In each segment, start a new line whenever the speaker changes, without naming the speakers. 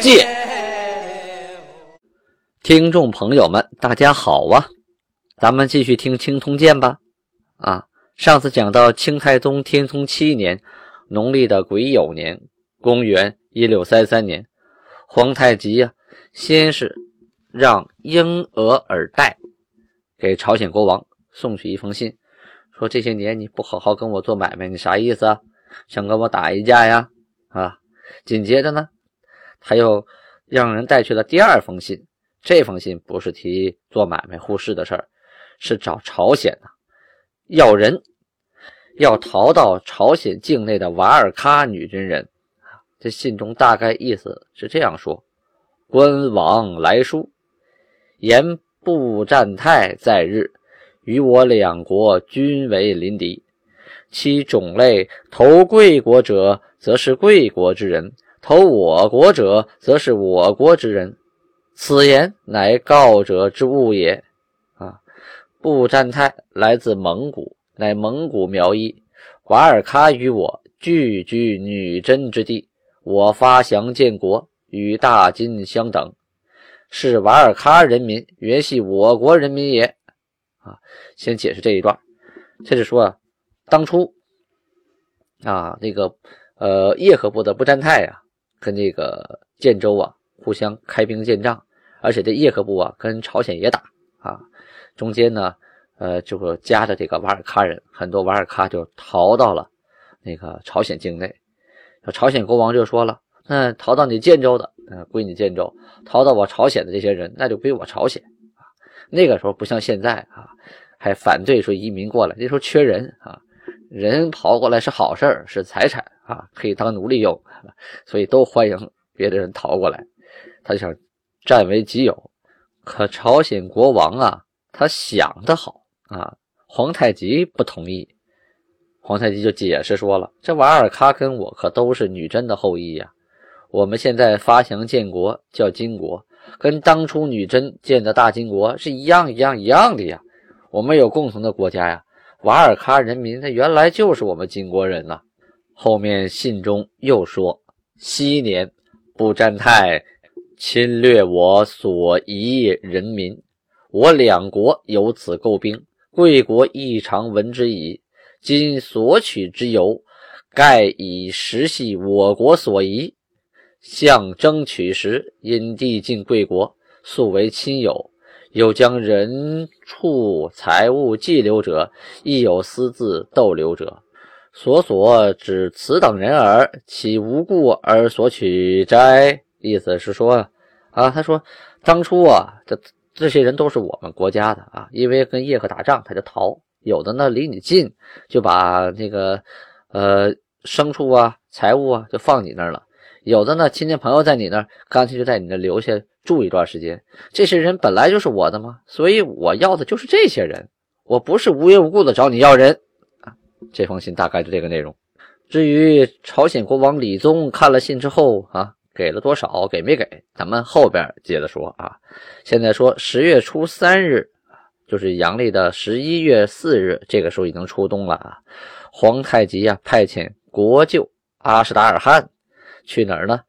鉴》。听众朋友们，大家好啊！咱们继续听《清通鉴》吧。啊，上次讲到清太宗天聪七年，农历的癸酉年，公元一六三三年，皇太极呀，先是让英俄尔岱给朝鲜国王送去一封信，说这些年你不好好跟我做买卖，你啥意思啊？想跟我打一架呀？啊！紧接着呢，他又让人带去了第二封信。这封信不是提做买卖互市的事儿，是找朝鲜呐，要人，要逃到朝鲜境内的瓦尔喀女真人。这信中大概意思是这样说：官王来书，言布占泰在日，与我两国均为邻敌。其种类投贵国者，则是贵国之人；投我国者，则是我国之人。此言乃告者之物也。啊，布占泰来自蒙古，乃蒙古苗裔。瓦尔喀与我聚居女真之地，我发祥建国，与大金相等，是瓦尔喀人民原系我国人民也。啊，先解释这一段，这是说啊，当初啊，那个呃叶赫部的布占泰啊，跟这个建州啊互相开兵建仗。而且这叶赫部啊，跟朝鲜也打啊，中间呢，呃，就夹着这个瓦尔喀人，很多瓦尔喀就逃到了那个朝鲜境内。朝鲜国王就说了：“那逃到你建州的，嗯，归你建州；逃到我朝鲜的这些人，那就归我朝鲜啊。”那个时候不像现在啊，还反对说移民过来，那时候缺人啊，人跑过来是好事是财产啊，可以当奴隶用，所以都欢迎别的人逃过来。他就想。占为己有，可朝鲜国王啊，他想得好啊，皇太极不同意。皇太极就解释说了：“这瓦尔喀跟我可都是女真的后裔呀，我们现在发祥建国叫金国，跟当初女真建的大金国是一样一样一样的呀，我们有共同的国家呀。瓦尔喀人民他原来就是我们金国人呐。”后面信中又说：“昔年不占泰。”侵略我所遗人民，我两国有此构兵，贵国亦常闻之矣。今所取之由，盖以实系我国所遗，相争取时，因地尽贵国，素为亲友，又将人畜财物寄留者，亦有私自逗留者，所所指此等人耳，岂无故而所取哉？意思是说啊，他说当初啊，这这些人都是我们国家的啊，因为跟叶赫打仗，他就逃。有的呢离你近，就把那个呃牲畜啊、财物啊就放你那儿了；有的呢亲戚朋友在你那儿，干脆就在你那留下住一段时间。这些人本来就是我的嘛，所以我要的就是这些人，我不是无缘无故的找你要人啊。这封信大概就这个内容。至于朝鲜国王李宗看了信之后啊。给了多少？给没给？咱们后边接着说啊。现在说十月初三日，就是阳历的十一月四日，这个时候已经初冬了啊。皇太极啊，派遣国舅阿史达尔汗去哪儿呢？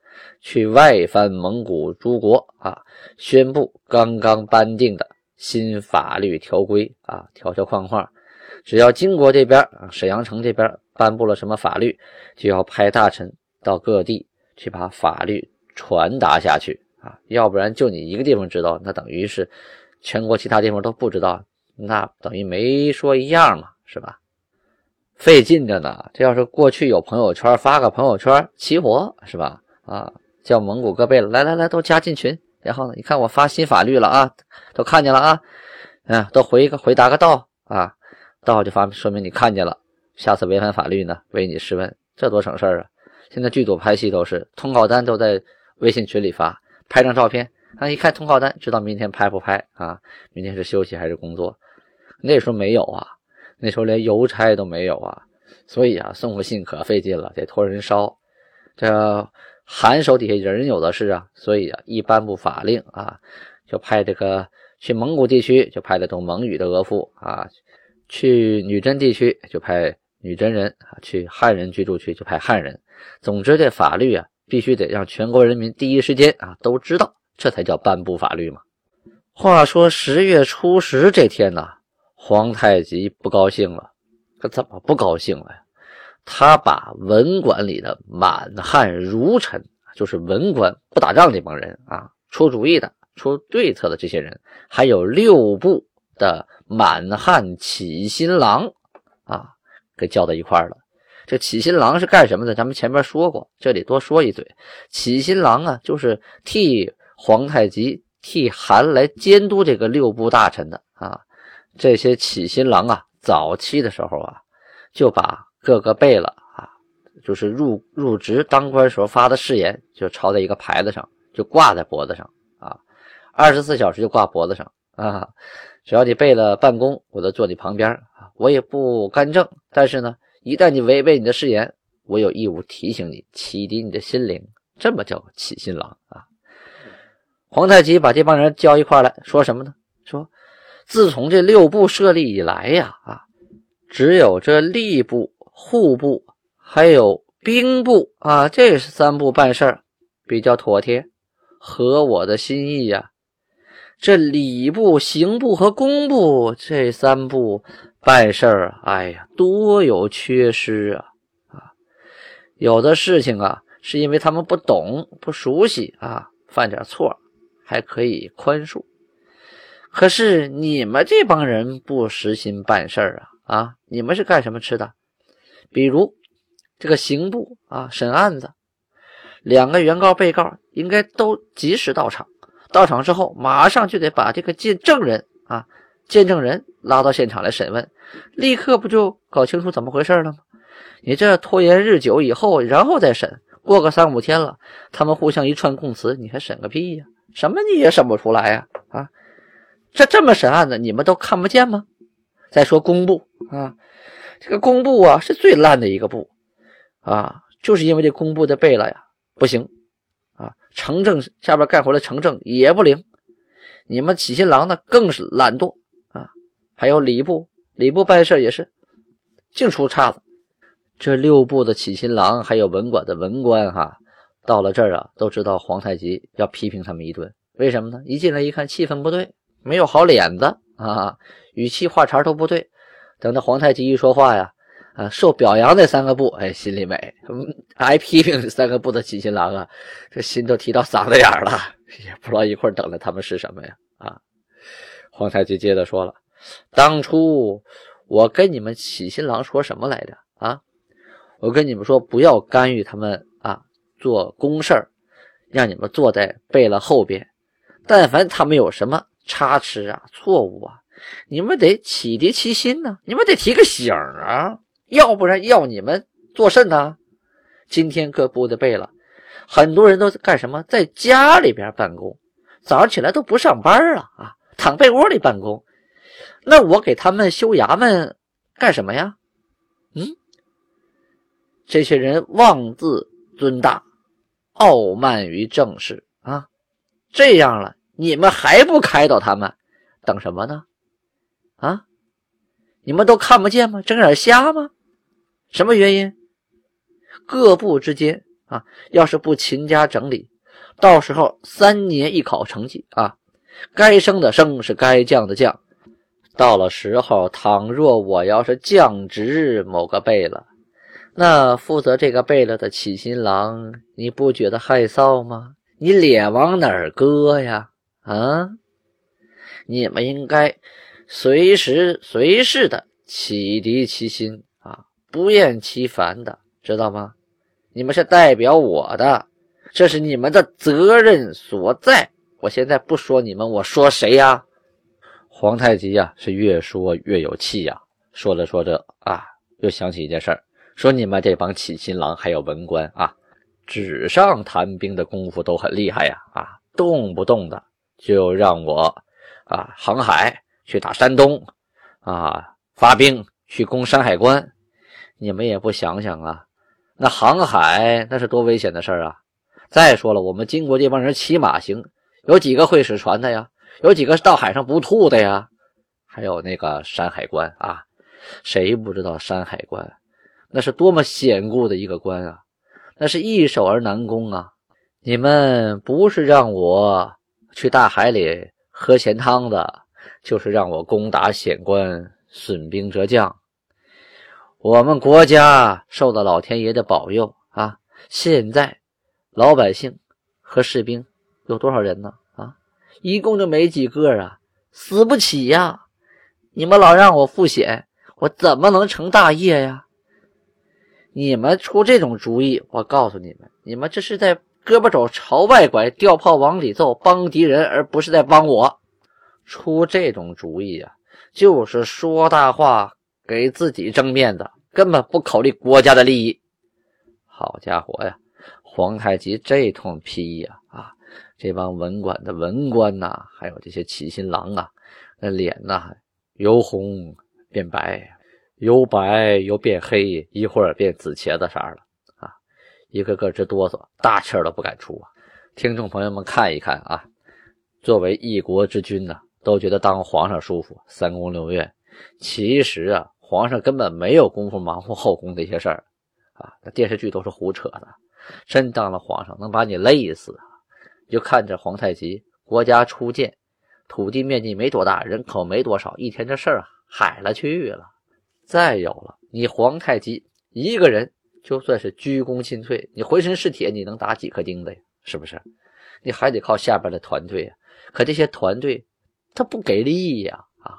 去外藩蒙古诸国啊，宣布刚刚颁定的新法律条规啊，条条框框。只要金国这边啊，沈阳城这边颁布了什么法律，就要派大臣到各地。去把法律传达下去啊，要不然就你一个地方知道，那等于是全国其他地方都不知道，那等于没说一样嘛，是吧？费劲着呢。这要是过去有朋友圈，发个朋友圈齐活，是吧？啊，叫蒙古各贝勒来来来，都加进群。然后呢，你看我发新法律了啊，都看见了啊，嗯，都回一个回答个到啊，到就发说明你看见了。下次违反法律呢，为你试问，这多省事儿啊！现在剧组拍戏都是通告单都在微信群里发，拍张照片啊，一看通告单，知道明天拍不拍啊？明天是休息还是工作？那时候没有啊，那时候连邮差都没有啊，所以啊，送个信可费劲了，得托人捎。这韩手底下人有的是啊，所以啊，一颁布法令啊，就派这个去蒙古地区就派了懂蒙语的额驸啊，去女真地区就派女真人啊，去汉人居住区就派汉人。总之，这法律啊，必须得让全国人民第一时间啊都知道，这才叫颁布法律嘛。话说十月初十这天呢。皇太极不高兴了，他怎么不高兴了呀？他把文馆里的满汉儒臣，就是文官不打仗这帮人啊，出主意的、出对策的这些人，还有六部的满汉起新郎啊，给叫到一块儿了。这起新郎是干什么的？咱们前面说过，这里多说一嘴。起新郎啊，就是替皇太极、替韩来监督这个六部大臣的啊。这些起新郎啊，早期的时候啊，就把各个贝勒啊，就是入入职当官时候发的誓言，就抄在一个牌子上，就挂在脖子上啊，二十四小时就挂脖子上啊。只要你贝勒办公，我都坐你旁边啊，我也不干政。但是呢，一旦你违背你的誓言，我有义务提醒你，启迪你的心灵。这么叫起新郎啊。皇太极把这帮人叫一块来说什么呢？说。自从这六部设立以来呀，啊，只有这吏部、户部还有兵部啊，这三部办事儿比较妥帖，合我的心意呀。这礼部、刑部和工部这三部办事儿，哎呀，多有缺失啊！啊，有的事情啊，是因为他们不懂、不熟悉啊，犯点错还可以宽恕。可是你们这帮人不实心办事儿啊啊！你们是干什么吃的？比如这个刑部啊，审案子，两个原告、被告应该都及时到场。到场之后，马上就得把这个见证人啊、见证人拉到现场来审问，立刻不就搞清楚怎么回事了吗？你这拖延日久以后，然后再审，过个三五天了，他们互相一串供词，你还审个屁呀？什么你也审不出来呀？啊！这这么审案子，你们都看不见吗？再说工部啊，这个工部啊是最烂的一个部啊，就是因为这工部的贝勒呀不行啊，城政下边干活的城政也不灵，你们起新郎呢更是懒惰啊，还有礼部，礼部办事也是净出岔子。这六部的起新郎还有文馆的文官哈，到了这儿啊，都知道皇太极要批评他们一顿，为什么呢？一进来一看，气氛不对。没有好脸子啊，语气话茬都不对。等到皇太极一说话呀，啊，受表扬那三个部，哎，心里美；挨批评这三个部的起新郎啊，这心都提到嗓子眼了，也不知道一会儿等着他们是什么呀？啊，皇太极接着说了：“当初我跟你们起新郎说什么来着？啊，我跟你们说不要干预他们啊，做公事儿，让你们坐在贝勒后边，但凡他们有什么。”差池啊，错误啊！你们得启迪其心呢，你们得提个醒啊，要不然要你们做甚呢？今天各部的背了，很多人都干什么？在家里边办公，早上起来都不上班了啊，躺被窝里办公。那我给他们修衙门干什么呀？嗯，这些人妄自尊大，傲慢于政事啊，这样了。你们还不开导他们，等什么呢？啊，你们都看不见吗？睁眼瞎吗？什么原因？各部之间啊，要是不勤加整理，到时候三年一考成绩啊，该升的升，是该降的降。到了时候，倘若我要是降职某个贝勒，那负责这个贝勒的起新郎，你不觉得害臊吗？你脸往哪儿搁呀？啊！你们应该随时随事的启迪其心啊，不厌其烦的，知道吗？你们是代表我的，这是你们的责任所在。我现在不说你们，我说谁呀？皇太极呀，是越说越有气呀。说着说着啊，又想起一件事儿，说你们这帮起新郎还有文官啊，纸上谈兵的功夫都很厉害呀啊。动不动的就让我啊航海去打山东啊，发兵去攻山海关，你们也不想想啊，那航海那是多危险的事儿啊！再说了，我们金国这帮人骑马行，有几个会使船的呀？有几个到海上不吐的呀？还有那个山海关啊，谁不知道山海关？那是多么险固的一个关啊！那是易守而难攻啊！你们不是让我去大海里喝咸汤的，就是让我攻打险关，损兵折将。我们国家受到老天爷的保佑啊！现在老百姓和士兵有多少人呢？啊，一共就没几个啊，死不起呀！你们老让我赴险，我怎么能成大业呀？你们出这种主意，我告诉你们，你们这是在胳膊肘朝外拐，吊炮往里揍，帮敌人，而不是在帮我。出这种主意啊，就是说大话，给自己争面子，根本不考虑国家的利益。好家伙呀，皇太极这通批呀，啊，这帮文官的文官呐，还有这些起心郎啊，那脸呐，由红变白。由白又变黑，一会儿变紫茄子色了！一个个直哆嗦，大气儿都不敢出啊！听众朋友们看一看啊，作为一国之君呢，都觉得当皇上舒服，三宫六院。其实啊，皇上根本没有功夫忙活后宫这些事儿啊！那电视剧都是胡扯的，真当了皇上能把你累死啊！就看着皇太极，国家初建，土地面积没多大，人口没多少，一天这事儿啊海了去了。再有了，你皇太极一个人就算是鞠躬尽瘁，你浑身是铁，你能打几颗钉子呀？是不是？你还得靠下边的团队呀。可这些团队他不给力呀，啊，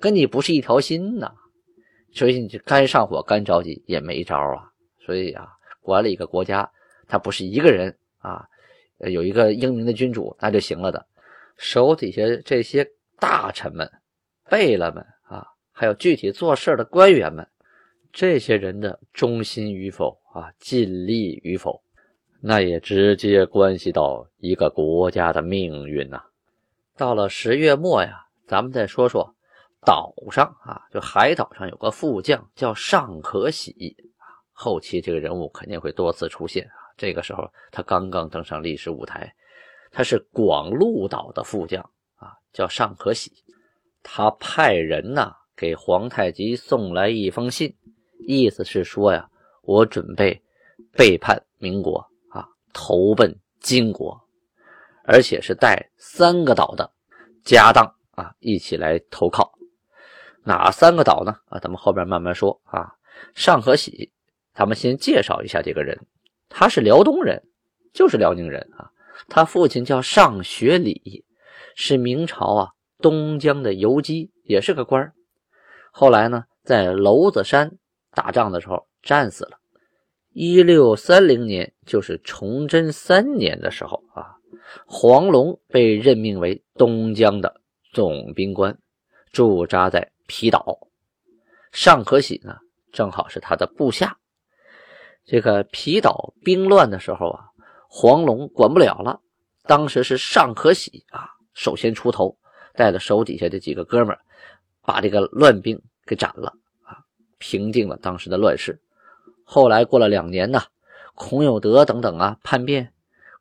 跟你不是一条心呐。所以你就该上火，该着急也没招啊。所以啊，管理一个国家，他不是一个人啊，有一个英明的君主那就行了的。手底下这些大臣们、贝勒们啊。还有具体做事的官员们，这些人的忠心与否啊，尽力与否，那也直接关系到一个国家的命运呐。到了十月末呀，咱们再说说岛上啊，就海岛上有个副将叫尚可喜。后期这个人物肯定会多次出现啊。这个时候他刚刚登上历史舞台，他是广鹿岛的副将啊，叫尚可喜。他派人呐。给皇太极送来一封信，意思是说呀，我准备背叛民国啊，投奔金国，而且是带三个岛的家当啊一起来投靠。哪三个岛呢？啊，咱们后边慢慢说啊。尚可喜，咱们先介绍一下这个人，他是辽东人，就是辽宁人啊。他父亲叫尚学礼，是明朝啊东江的游击，也是个官儿。后来呢，在娄子山打仗的时候战死了。一六三零年，就是崇祯三年的时候啊，黄龙被任命为东江的总兵官，驻扎在皮岛。尚可喜呢，正好是他的部下。这个皮岛兵乱的时候啊，黄龙管不了了，当时是尚可喜啊，首先出头，带着手底下的几个哥们儿。把这个乱兵给斩了，平定了当时的乱世。后来过了两年呢，孔有德等等啊叛变，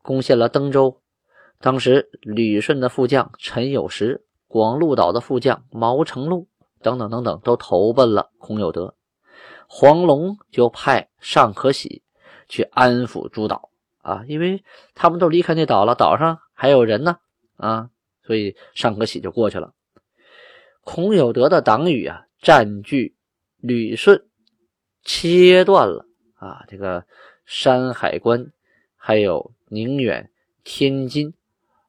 攻陷了登州。当时旅顺的副将陈有时、广鹿岛的副将毛成禄等等等等都投奔了孔有德。黄龙就派尚可喜去安抚诸岛啊，因为他们都离开那岛了，岛上还有人呢啊，所以尚可喜就过去了。孔有德的党羽啊，占据旅顺，切断了啊这个山海关，还有宁远、天津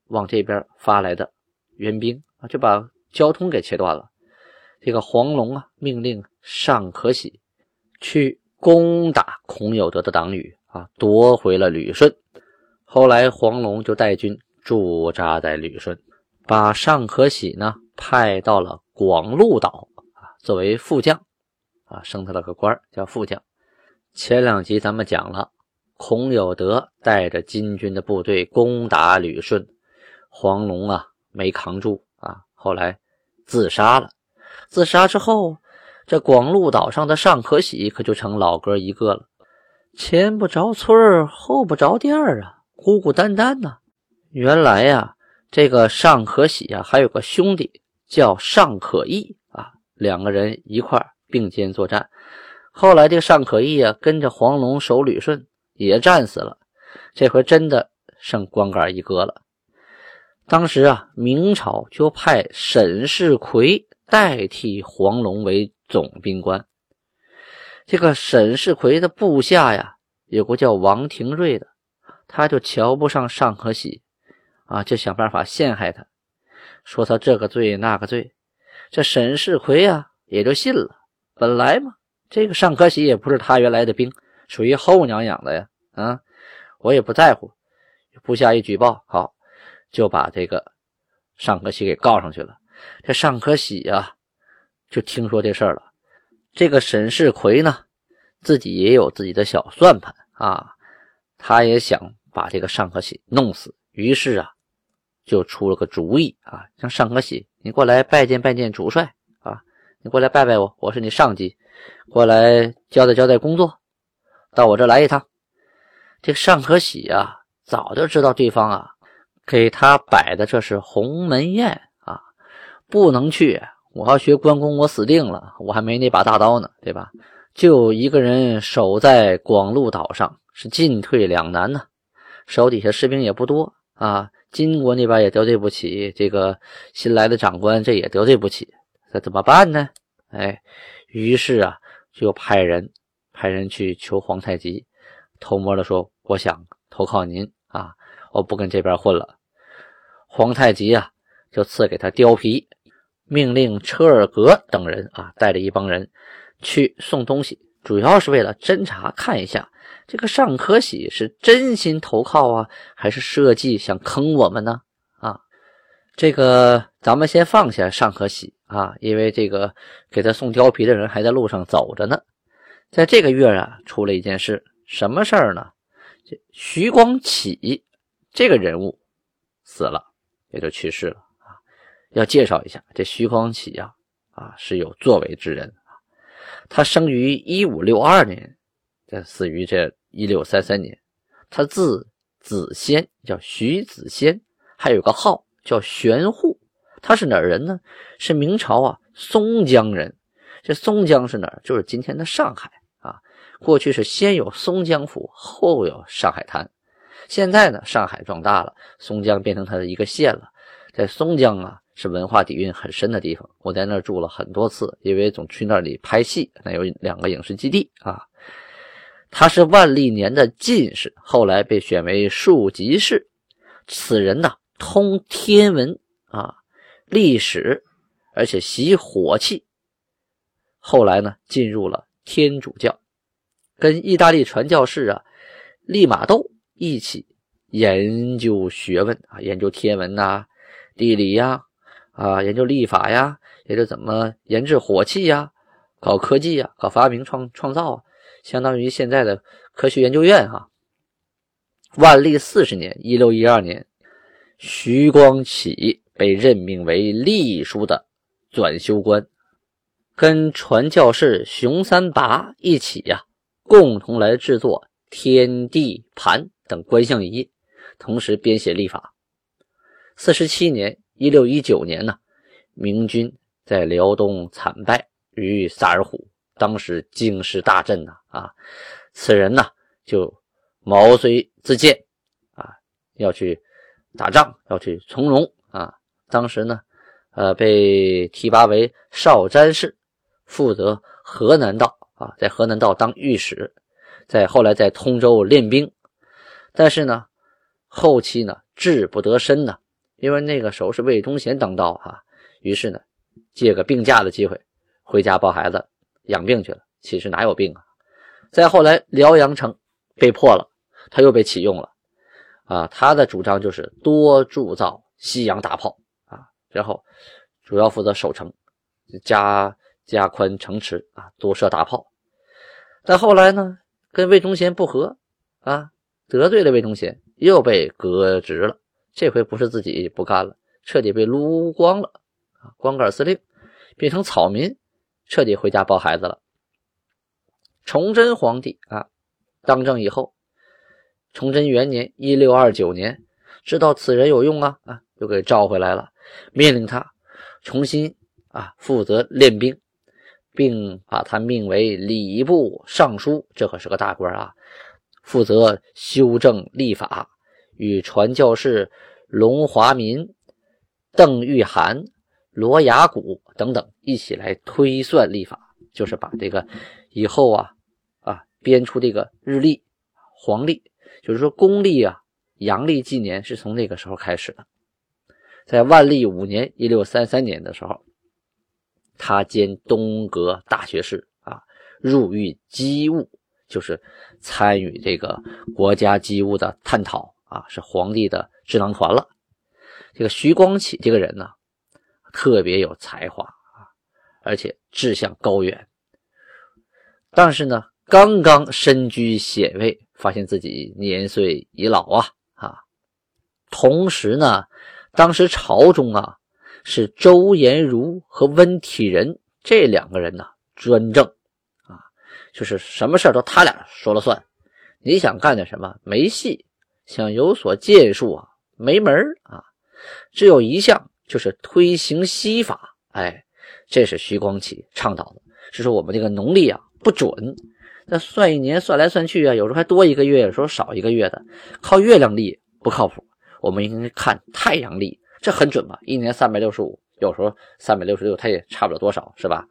往这边发来的援兵啊，就把交通给切断了。这个黄龙啊，命令尚可喜去攻打孔有德的党羽啊，夺回了旅顺。后来黄龙就带军驻扎在旅顺，把尚可喜呢派到了。广鹿岛啊，作为副将啊，升他了个官叫副将。前两集咱们讲了，孔有德带着金军的部队攻打旅顺，黄龙啊没扛住啊，后来自杀了。自杀之后，这广鹿岛上的尚可喜可就成老哥一个了，前不着村后不着店啊，孤孤单单呐。原来呀，这个尚可喜呀，还有个兄弟叫尚可义啊，两个人一块并肩作战。后来这个尚可义啊，跟着黄龙守旅顺，也战死了。这回真的剩光杆一个了。当时啊，明朝就派沈世奎代替黄龙为总兵官。这个沈世奎的部下呀，有个叫王廷瑞的，他就瞧不上尚可喜。啊，就想办法陷害他，说他这个罪那个罪，这沈世奎呀也就信了。本来嘛，这个尚可喜也不是他原来的兵，属于后娘养的呀。啊，我也不在乎。部下一举报，好，就把这个尚可喜给告上去了。这尚可喜呀，就听说这事儿了。这个沈世奎呢，自己也有自己的小算盘啊，他也想把这个尚可喜弄死。于是啊。就出了个主意啊，让尚可喜，你过来拜见拜见主帅，你过来拜拜我，我是你上级，过来交代交代工作，到我这来一趟。这尚可喜啊，早就知道对方啊，给他摆的这是鸿门宴啊，不能去。我要学关公，我死定了，我还没那把大刀呢，对吧？就一个人守在广鹿岛上，是进退两难呢，手底下士兵也不多啊。金国那边也得罪不起，这个新来的长官这也得罪不起，这怎么办呢？哎，于是啊，就派人派人去求皇太极，偷摸的说：“我想投靠您啊，我不跟这边混了。”皇太极啊，就赐给他貂皮，命令车尔格等人啊，带着一帮人去送东西，主要是为了侦查看一下。这个尚可喜是真心投靠啊，还是设计想坑我们呢？啊，这个咱们先放下尚可喜啊，因为这个给他送貂皮的人还在路上走着呢。在这个月啊，出了一件事，什么事儿呢？这徐光启这个人物死了，也就去世了啊。要介绍一下，这徐光启呀，啊是有作为之人。他生于一五六二年，这死于这。一六三三年，他字子仙，叫徐子仙，还有个号叫玄户。他是哪儿人呢？是明朝啊松江人。这松江是哪儿？就是今天的上海啊。过去是先有松江府，后有上海滩。现在呢，上海壮大了，松江变成它的一个县了。在松江啊，是文化底蕴很深的地方。我在那儿住了很多次，因为总去那里拍戏。那有两个影视基地啊。他是万历年的进士，后来被选为庶吉士。此人呢，通天文啊、历史，而且习火器。后来呢，进入了天主教，跟意大利传教士啊利玛窦一起研究学问啊，研究天文呐、地理呀，啊，研究历法呀，研究怎么研制火器呀，搞科技呀，搞发明创创造啊。相当于现在的科学研究院哈。万历四十年（一六一二年），徐光启被任命为隶书的转修官，跟传教士熊三拔一起呀，共同来制作天地盘等观象仪，同时编写历法。四十七年（一六一九年）呢，明军在辽东惨败于萨尔浒。当时京师大震呐，啊，此人呢就毛遂自荐，啊，要去打仗，要去从戎。当时呢，呃，被提拔为少詹事，负责河南道啊，在河南道当御史，在后来在通州练兵，但是呢，后期呢志不得伸呢，因为那个时候是魏忠贤当道哈，于是呢，借个病假的机会回家抱孩子。养病去了，其实哪有病啊？再后来，辽阳城被破了，他又被启用了。啊，他的主张就是多铸造西洋大炮，然后主要负责守城，加加宽城池啊，多设大炮。但后来呢，跟魏忠贤不和啊，得罪了魏忠贤，又被革职了，这回不是自己不干了，彻底被撸光了啊！光杆司令变成草民，彻底回家抱孩子了。崇祯皇帝啊，当政以后，崇祯元年（一六二九年），知道此人有用啊啊，又给召回来了，命令他重新啊负责练兵，并把他命为礼部尚书，这可是个大官啊，负责修正历法，与传教士龙华民、邓玉涵、罗雅谷等等一起来推算历法，就是把这个以后啊啊。编出这个日历，黄历，就是说公历啊，阳历纪年是从那个时候开始的。在万历五年（一六三三年）的时候，他兼东阁大学士啊，入狱机务，就是参与这个国家机务的探讨啊，是皇帝的智囊团了。这个徐光启这个人呢，特别有才华啊，而且志向高远，但是呢。刚刚身居显位，发现自己年岁已老啊啊！同时呢，当时朝中啊是周延儒和温体仁这两个人呢专政啊，就是什么事都他俩说了算。你想干点什么没戏，想有所建树啊没门啊！只有一项就是推行西法，哎，这是徐光启倡导的，是说我们这个农历啊不准。那算一年，算来算去啊，有时候还多一个月，有时候少一个月的，靠月亮历不靠谱。我们应该看太阳历，这很准嘛。一年三百六十五，有时候三百六十六，它也差不了多少，是吧？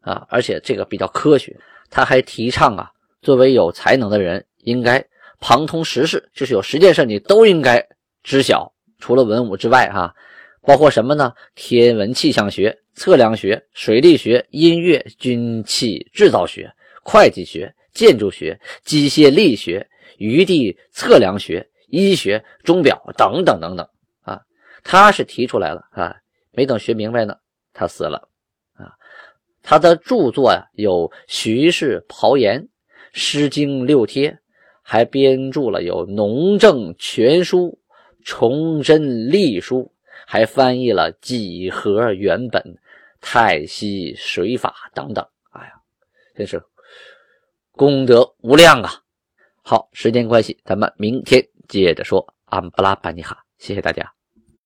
啊，而且这个比较科学。他还提倡啊，作为有才能的人，应该旁通时事，就是有十件事你都应该知晓。除了文武之外，哈，包括什么呢？天文气象学、测量学、水利学、音乐、军器制造学。会计学、建筑学、机械力学、余地测量学、医学、钟表等等等等啊，他是提出来了啊，没等学明白呢，他死了啊。他的著作呀有《徐氏袍言》《诗经六帖》，还编著了有《农政全书》《崇祯历书》，还翻译了《几何原本》《太溪水法》等等。哎呀，真是。功德无量啊！好，时间关系，咱们明天接着说。安布拉班尼哈，谢谢大家。